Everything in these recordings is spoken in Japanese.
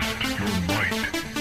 Test your might.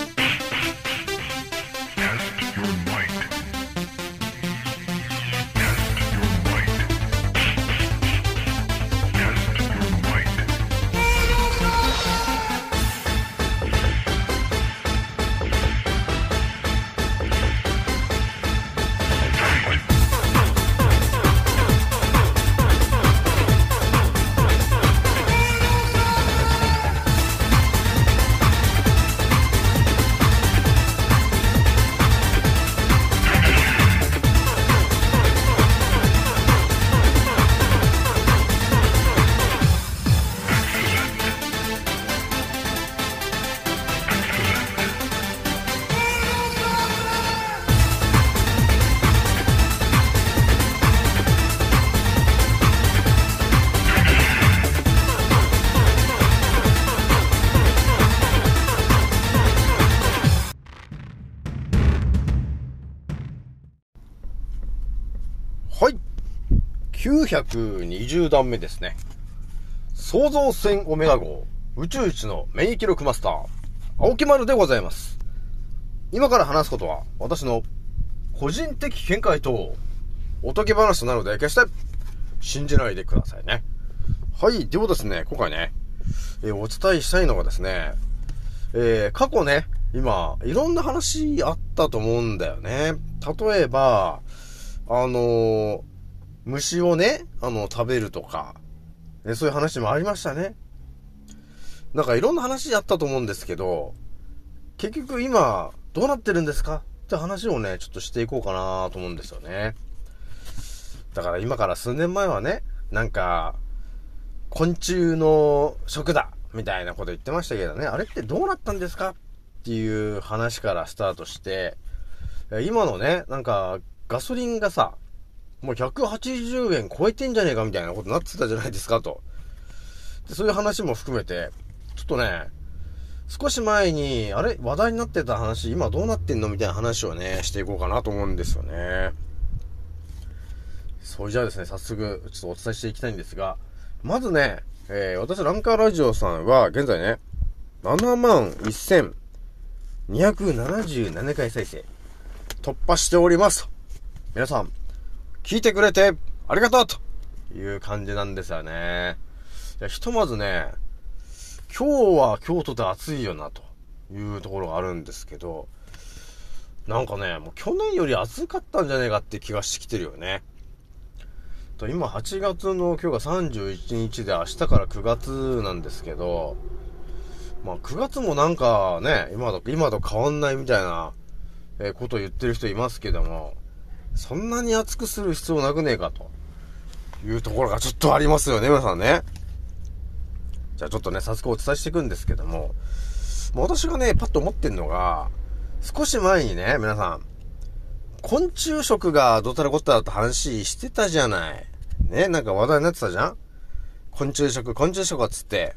920段目ですね。創造船オメガ号宇宙一の免疫力マスター、青木丸でございます。今から話すことは、私の個人的見解と、おとぎ話なので、決して信じないでくださいね。はい。ではですね、今回ね、えーお伝えしたいのがですね、えー過去ね、今、いろんな話あったと思うんだよね。例えば、あのー虫をね、あの、食べるとか、ね、そういう話もありましたね。なんかいろんな話あったと思うんですけど、結局今、どうなってるんですか？って話をね、ちょっとしていこうかなと思うんですよね。だから今から数年前はね、なんか、昆虫の食だみたいなこと言ってましたけどね、あれってどうなったんですか？っていう話からスタートして、今のね、なんか、ガソリンがさ、もう180円超えてんじゃねえかみたいなことになってたじゃないですかと。でそういう話も含めて、ちょっとね、少し前に、あれ？話題になってた話、今どうなってんの？みたいな話をね、していこうかなと思うんですよね。それじゃあですね、早速、ちょっとお伝えしていきたいんですが、まずね、えー、私、ランカーラジオさんは、現在ね、7万1277回再生、突破しております。皆さん、聞いてくれてありがとうという感じなんですよね。いやひとまずね、今日は京都で暑いよなというところがあるんですけど、なんかね、もう去年より暑かったんじゃねえかって気がしてきてるよね。と今8月の今日が31日で明日から9月なんですけど、まあ9月もなんかね、今と、今と変わんないみたいな、えこと言ってる人いますけども、そんなに暑くする必要なくねえかというところがちょっとありますよね、皆さんね。じゃあちょっとね、早速お伝えしていくんですけども、も私がね、パッと思ってんのが、少し前にね、皆さん、昆虫食がどたらこったらって話してたじゃない。ね、なんか話題になってたじゃん昆虫食、昆虫食っつって、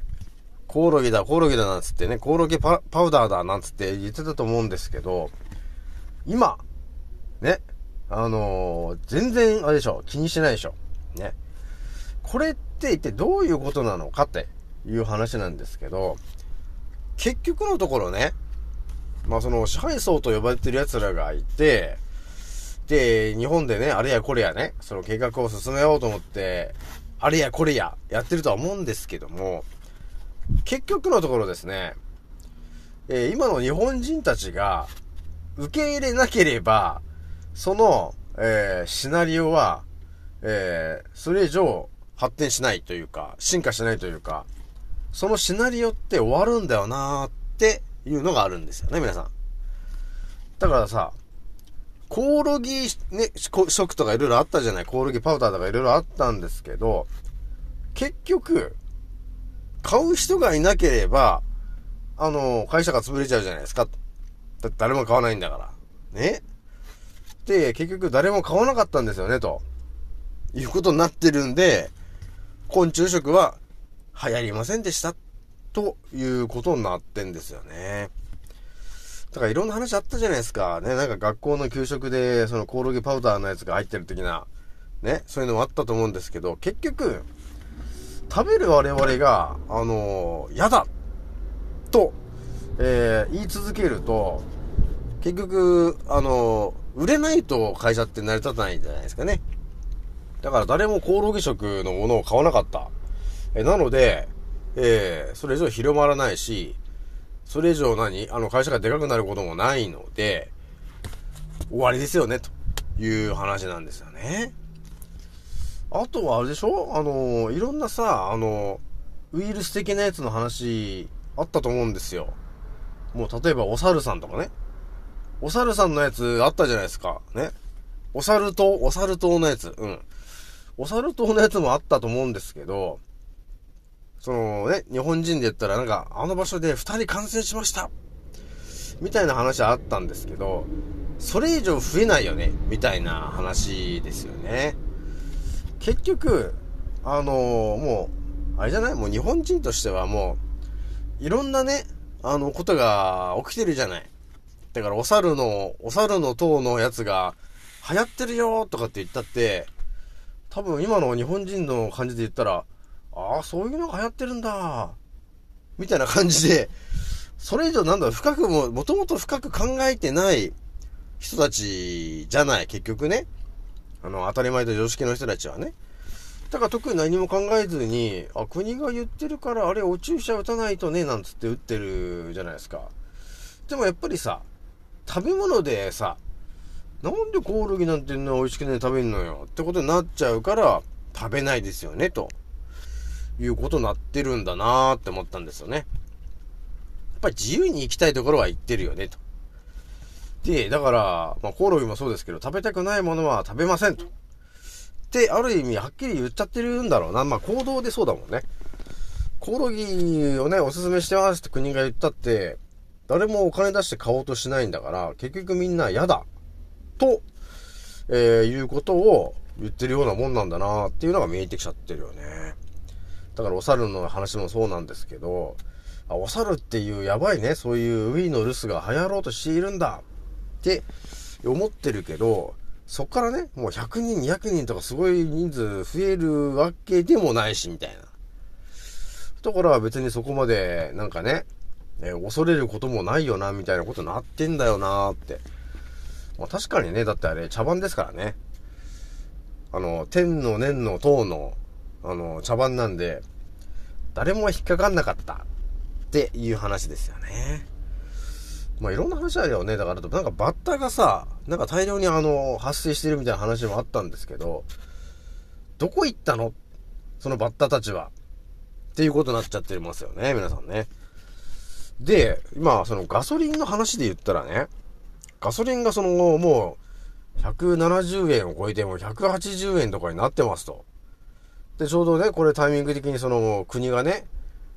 コオロギだ、コオロギだなんつってね、コオロギパパウダーだなんつって言ってたと思うんですけど、今、ね、あのー全然、あれでしょ、気にしてないでしょ。ね。これって一体どういうことなのかっていう話なんですけど、結局のところね、まあその支配層と呼ばれてる奴らがいて、で、日本でね、あれやこれやね、その計画を進めようと思って、あれやこれややってるとは思うんですけども、結局のところですね、えー今の日本人たちが受け入れなければ、その、えーシナリオは、えーそれ以上発展しないというか、進化しないというか、そのシナリオって終わるんだよなーっていうのがあるんですよね、皆さん。だからさ、コオロギ、ね、食とかいろいろあったじゃない？コオロギパウダーとかいろいろあったんですけど、結局、買う人がいなければ、あの、会社が潰れちゃうじゃないですか。だって誰も買わないんだから。ね、結局誰も買わなかったんですよね、と。いうことになってるんで、昆虫食は流行りませんでした。ということになってんですよね。だからいろんな話あったじゃないですか。ね、なんか学校の給食で、そのコオロギパウダーのやつが入ってる的な、ね、そういうのもあったと思うんですけど、結局、食べる我々が、あのーだとえー言い続けると、結局、あの、売れないと会社って成り立たないんじゃないですかね。だから誰もコオロギ食のものを買わなかった。えなので、えーそれ以上広まらないし、それ以上何？あの会社がでかくなることもないので、終わりですよね、という話なんですよね。あとはあれでしょ？あの、いろんなさ、あの、ウイルス的なやつの話あったと思うんですよ。もう例えばお猿さんとかね。お猿さんのやつあったじゃないですか。ね。お猿島、お猿島のやつ。うん。お猿島のやつもあったと思うんですけど、そのね、日本人で言ったらなんか、あの場所で二人感染しましたみたいな話あったんですけど、それ以上増えないよねみたいな話ですよね。結局、あのもう、あれじゃない？もう日本人としてはもう、いろんなね、あの、ことが起きてるじゃない。だから、お猿の、お猿の塔のやつが、流行ってるよとかって言ったって、多分今の日本人の感じで言ったら、ああ、そういうのが流行ってるんだ。みたいな感じで、それ以上なんだろう、深くも、もともと深く考えてない人たちじゃない、結局ね。あの、当たり前と常識の人たちはね。だから特に何も考えずに、あ、国が言ってるから、あれ、お注射打たないとね、なんつって打ってるじゃないですか。でもやっぱりさ、食べ物でさ、なんでコオロギなんてね、美味しくね、食べんのよ。ってことになっちゃうから、食べないですよね、と。いうことになってるんだなーって思ったんですよね。やっぱり自由に行きたいところは行ってるよね、と。で、だから、まあ、コオロギもそうですけど、食べたくないものは食べませんと。って、ある意味、はっきり言っちゃってるんだろうな。まあ、行動でそうだもんね。コオロギをね、おすすめしてますって国が言ったって、誰もお金出して買おうとしないんだから、結局みんな嫌だ。と、えー、いうことを言ってるようなもんなんだなっていうのが見えてきちゃってるよね。だからお猿の話もそうなんですけど、あ、お猿っていうやばいね、そういうウィーの留守が流行ろうとしているんだって思ってるけど、そっからね、もう100人、200人とかすごい人数増えるわけでもないし、みたいな。だから別にそこまで、なんかね、えー恐れることもないよな、みたいなことになってんだよなって。まあ確かにね、だってあれ茶番ですからね。あの、天の年の塔の、あの、茶番なんで、誰も引っかかんなかったっていう話ですよね。まあいろんな話あるよね。だから、なんかバッタがさ、なんか大量にあの、発生してるみたいな話もあったんですけど、どこ行ったの？そのバッタたちは。っていうことになっちゃってますよね、皆さんね。で、今、そのガソリンの話で言ったらね、ガソリンがその、もう、170円を超えても180円とかになってますと。で、ちょうどね、これタイミング的にその国がね、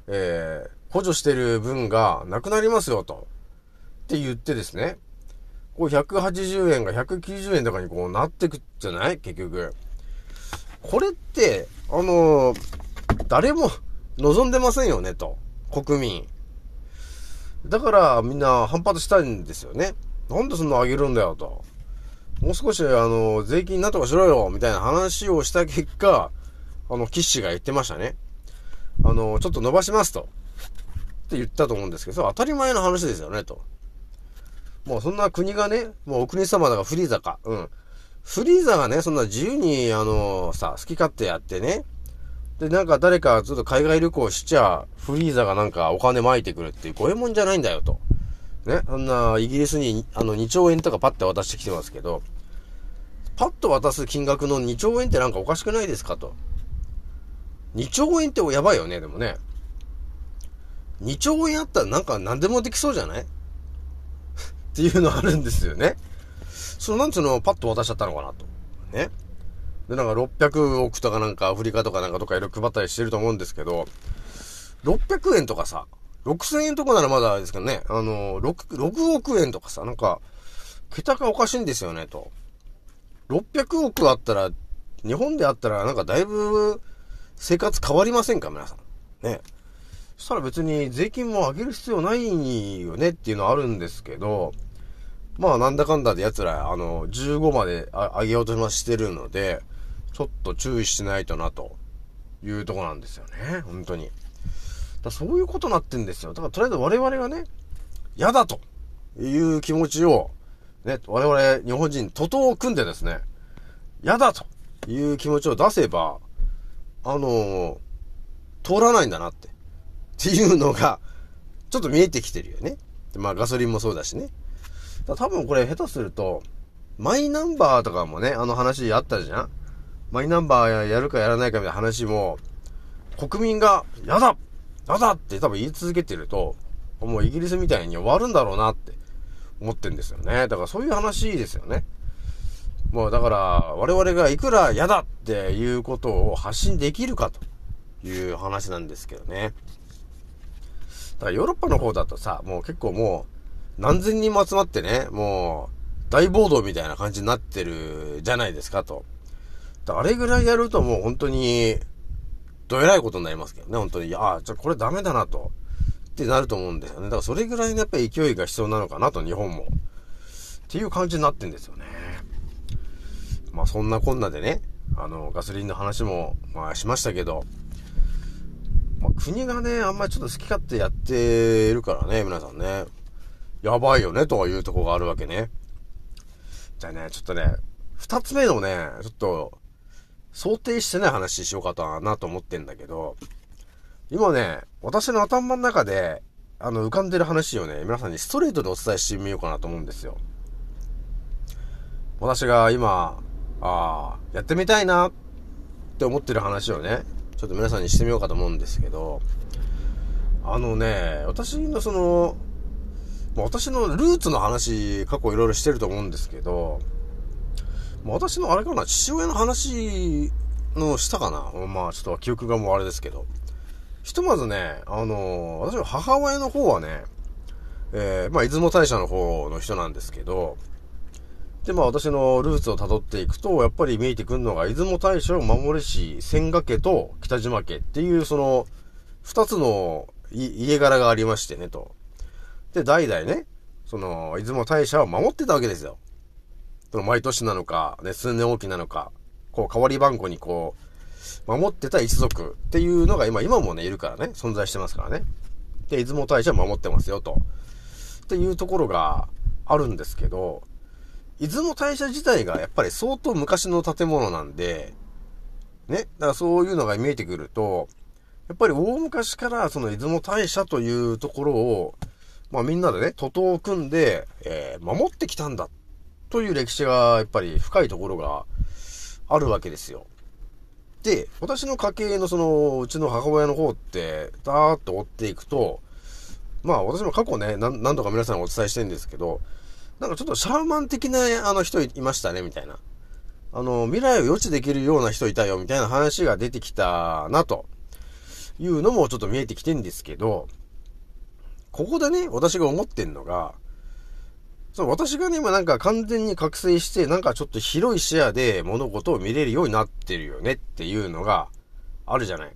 えー、補助してる分がなくなりますよと。って言ってですね、こう180円が190円とかにこうなってくじゃない？結局。これって、あのー誰も 望んでませんよねと。国民。だからみんな反発したいんですよね。なんでそんな上げるんだよと。もう少し、あの、税金なんとかしろよみたいな話をした結果、あの、岸が言ってましたね。あの、ちょっと伸ばしますと。って言ったと思うんですけど、当たり前の話ですよね、と。もうそんな国がね、もうお国様だかフリーザか。うん。フリーザがね、そんな自由に、あの、さ、好き勝手やってね。で、なんか誰かちょっと海外旅行しちゃ、フリーザがなんかお金撒いてくるっていう、こういうもんじゃないんだよ、と。ね、そんな、イギリスに、あの、2兆円とかパッて渡してきてますけど、パッと渡す金額の2兆円ってなんかおかしくないですかと。2兆円ってやばいよね、でもね。2兆円あったらなんか何でもできそうじゃない？っていうのあるんですよね。そのなんつうのパッと渡しちゃったのかなと。ね。で、なんか600億とかなんかアフリカとかなんかとかいろいろ配ったりしてると思うんですけど、600円とかさ、6000円とかならまだあれですけどね、あの、6、6億円とかさ、なんか、桁がおかしいんですよね、と。600億あったら、日本であったらなんかだいぶ生活変わりませんか、皆さん。ね。そしたら別に税金も上げる必要ないよねっていうのはあるんですけど、まあなんだかんだで奴ら、あの、15まで上げようとしてるので、ちょっと注意しないとな、というとこなんですよね。本当に。だそういうことになってんですよ。だからとりあえず我々がね、嫌だという気持ちを、ね、我々日本人、徒党を組んでですね、嫌だという気持ちを出せば、あの通らないんだなって。っていうのが、ちょっと見えてきてるよね。まあガソリンもそうだしね。多分これ下手すると、マイナンバーとかもね、あの話あったじゃんマイナンバーやるかやらないかみたいな話も、国民が、やだやだって多分言い続けてると、もうイギリスみたいに終わるんだろうなって思ってんですよね。だからそういう話ですよね。もうだから、我々がいくら嫌だっていうことを発信できるかという話なんですけどね。だからヨーロッパの方だとさ、もう結構もう何千人も集まってね、もう大暴動みたいな感じになってるじゃないですかと。あれぐらいやるともう本当に、どえらいことになりますけどね、本当に。ああ、じゃこれダメだなと。ってなると思うんですよね。だからそれぐらいのやっぱり勢いが必要なのかなと、日本も。っていう感じになってんですよね。まあそんなこんなでね、あの、ガソリンの話も、まあしましたけど、まあ、国がね、あんまりちょっと好き勝手やってるからね、皆さんね。やばいよね、というとこがあるわけね。じゃあね、ちょっとね、二つ目のね、ちょっと、想定してない話しようかとなと思ってんだけど、今ね、私の頭の中で、あの、浮かんでる話をね、皆さんにストレートでお伝えしてみようかなと思うんですよ。私が今、ああ、やってみたいなって思ってる話をね、ちょっと皆さんにしてみようかと思うんですけど、あのね、私のその、私のルーツの話、過去いろいろしてると思うんですけど、私のあれかな、父親の話のしたかなまあちょっと記憶がもうあれですけど。ひとまずね、あの私の母親の方はね、えー、まあ出雲大社の方の人なんですけど、で、まあ私のルーツを辿っていくと、やっぱり見えてくるのが、出雲大社を守れし、千賀家と北島家っていう、その、二つの家柄がありましてね、と。で、代々ね、その、出雲大社を守ってたわけですよ。その、毎年なのか、ね、数年おきなのか、こう、代わり番号にこう、守ってた一族っていうのが今、今もね、いるからね、存在してますからね。で、出雲大社を守ってますよ、と。っていうところがあるんですけど、出雲大社自体がやっぱり相当昔の建物なんで、ね、だからそういうのが見えてくると、やっぱり大昔からその出雲大社というところを、まあみんなでね、徒党を組んで、えー、守ってきたんだっ、という歴史がやっぱり深いところがあるわけですよ。で、私の家系のその、うちの母親の方って、だーっと追っていくと、まあ私も過去ね、な何度か皆さんにお伝えしてるんですけど、なんかちょっとシャーマン的なあの人いましたね、みたいな。あの、未来を予知できるような人いたよ、みたいな話が出てきたな、というのもちょっと見えてきてんですけど、ここでね、私が思ってんのが、そう、私がね、今なんか完全に覚醒して、なんかちょっと広い視野で物事を見れるようになってるよねっていうのがあるじゃない。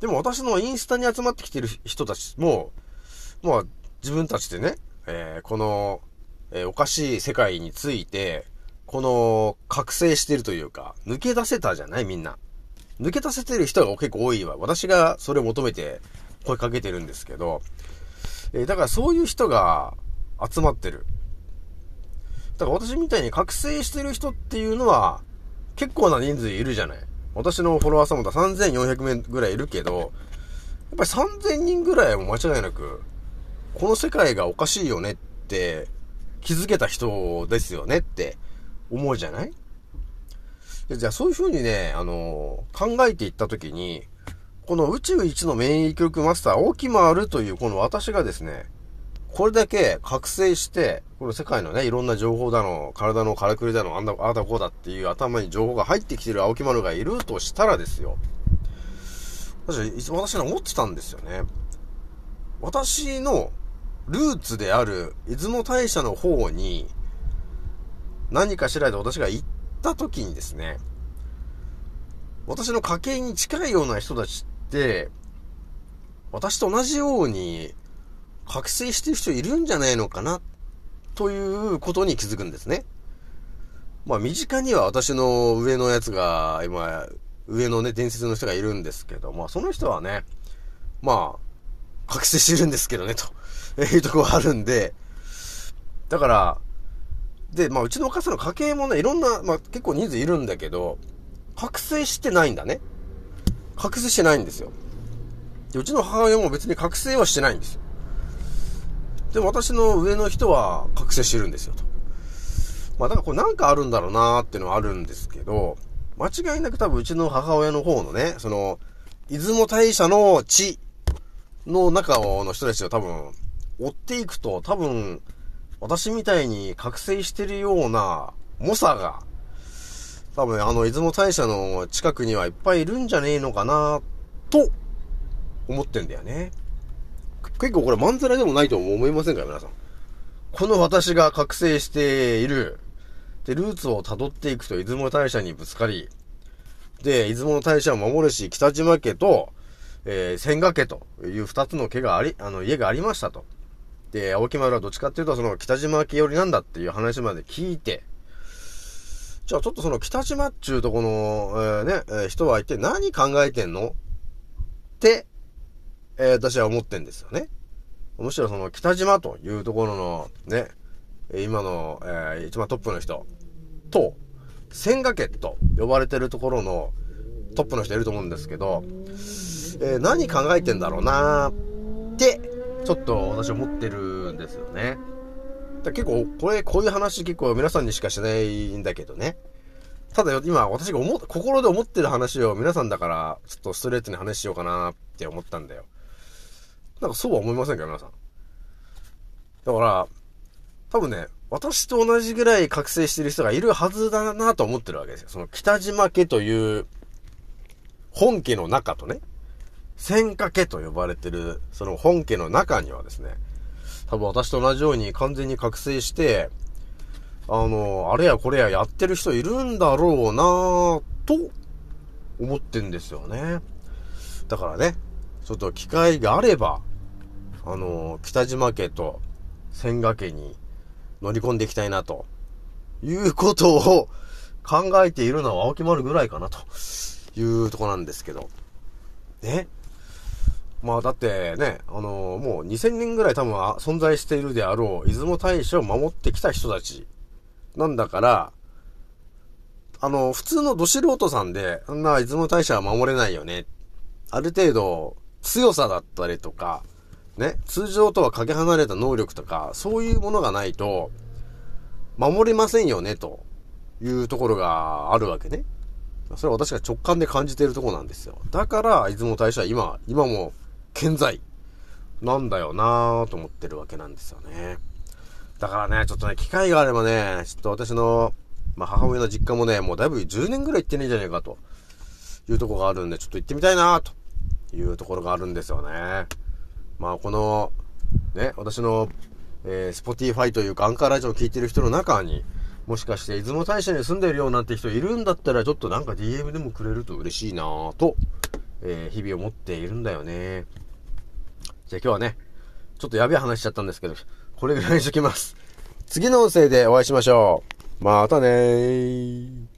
でも私のインスタに集まってきてる人たちも、まあ自分たちでね、えー、この、えー、おかしい世界について、この、覚醒してるというか、抜け出せたじゃない？みんな。抜け出せてる人が結構多いわ。私がそれを求めて声かけてるんですけど、えー、だからそういう人が集まってる。だから私みたいに覚醒してる人っていうのは、結構な人数いるじゃない。私のフォロワーさんもだ3400名ぐらいいるけど、やっぱり3000人ぐらいは間違いなく、この世界がおかしいよねって気づけた人ですよねって思うじゃない？じゃあそういう風にね、あの、考えていったときに、この宇宙一の免疫力マスター、大木丸というこの私がですね、これだけ覚醒して、この世界のね、いろんな情報だの、体のからくりだの、あんだ、あだこうだっていう頭に情報が入ってきてる青木丸がいるとしたらですよ。私、私は思ってたんですよね。私のルーツである出雲大社の方に、何かしらで私が行った時にですね、私の家系に近いような人たちって、私と同じように覚醒してる人いるんじゃないのかな、ということに気づくんですね。まあ、身近には私の上のやつが、今、上のね、伝説の人がいるんですけど、まあ、その人はね、まあ、覚醒してるんですけどね、というとこがあるんで、だから、で、まあ、うちのお母さんの家系もね、いろんな、まあ、結構人数いるんだけど、覚醒してないんだね。覚醒してないんですよ。でうちの母親も別に覚醒はしてないんですよ。で私の上の人は覚醒してるんですよ、と。まあだからこれなんかあるんだろうなーっていうのはあるんですけど、間違いなく多分うちの母親の方のね、その、出雲大社の地の中の人たちを多分、追っていくと多分、私みたいに覚醒してるような猛者が、多分あの出雲大社の近くにはいっぱいいるんじゃねえのかなと、思ってんだよね。結構これまんざらでもないと思いませんか皆さん。この私が覚醒している。で、ルーツを辿っていくと出雲大社にぶつかり、で、出雲大社を守るし、北島家と、えー、千賀家という二つの家があり、あの、家がありましたと。で、青木丸はどっちかっていうと、その北島家寄りなんだっていう話まで聞いて、じゃあちょっとその北島っちゅうとこの、えーね、えー人は一体何考えてんの？って、えー私は思ってんですよね。むしろその北島というところのね、今の、えー一番トップの人と、千賀家と呼ばれてるところのトップの人いると思うんですけど、えー何考えてんだろうなーって、ちょっと私思ってるんですよね。だ結構、これ、こういう話結構皆さんにしかしないんだけどね。ただ、今私が思、心で思ってる話を皆さんだから、ちょっとストレートに話しようかなって思ったんだよ。なんかそうは思いませんか皆さん。だから、多分ね、私と同じぐらい覚醒してる人がいるはずだなと思ってるわけですよ。その北島家という本家の中とね、千家家と呼ばれてる、その本家の中にはですね、多分私と同じように完全に覚醒して、あの、あれやこれややってる人いるんだろうなぁと思ってんですよね。だからね、ちょっと機会があれば、あの、北島家と千賀家に乗り込んでいきたいなと、いうことを考えているのは青木丸ぐらいかなというとこなんですけど。ね。まあだってね、あのもう2000年ぐらい多分存在しているであろう、出雲大社を守ってきた人たちなんだから、あの、普通のど素人さんで、あんな出雲大社は守れないよね。ある程度、強さだったりとか、ね、通常とはかけ離れた能力とか、そういうものがないと、守れませんよね、というところがあるわけね。それは私が直感で感じているとこなんですよ。だから、出雲大社は今、今も健在なんだよなぁと思ってるわけなんですよね。だからね、ちょっとね、機会があればね、ちょっと私の、まあ、母親の実家もね、もうだいぶ10年ぐらい行ってねえんじゃねえかというとこがあるんで、ちょっと行ってみたいなというところがあるんですよね。まあ、この、ね、私の、えー、Spotify というかアンカーラジオを聞いてる人の中に、もしかして出雲大社に住んでるようなんて人いるんだったら、ちょっとなんか DM でもくれると嬉しいなぁと、えー日々思っているんだよね。じゃあ今日はね、ちょっとやべえ話しちゃったんですけど、これぐらいにしときます。次の音声でお会いしましょう。またねー。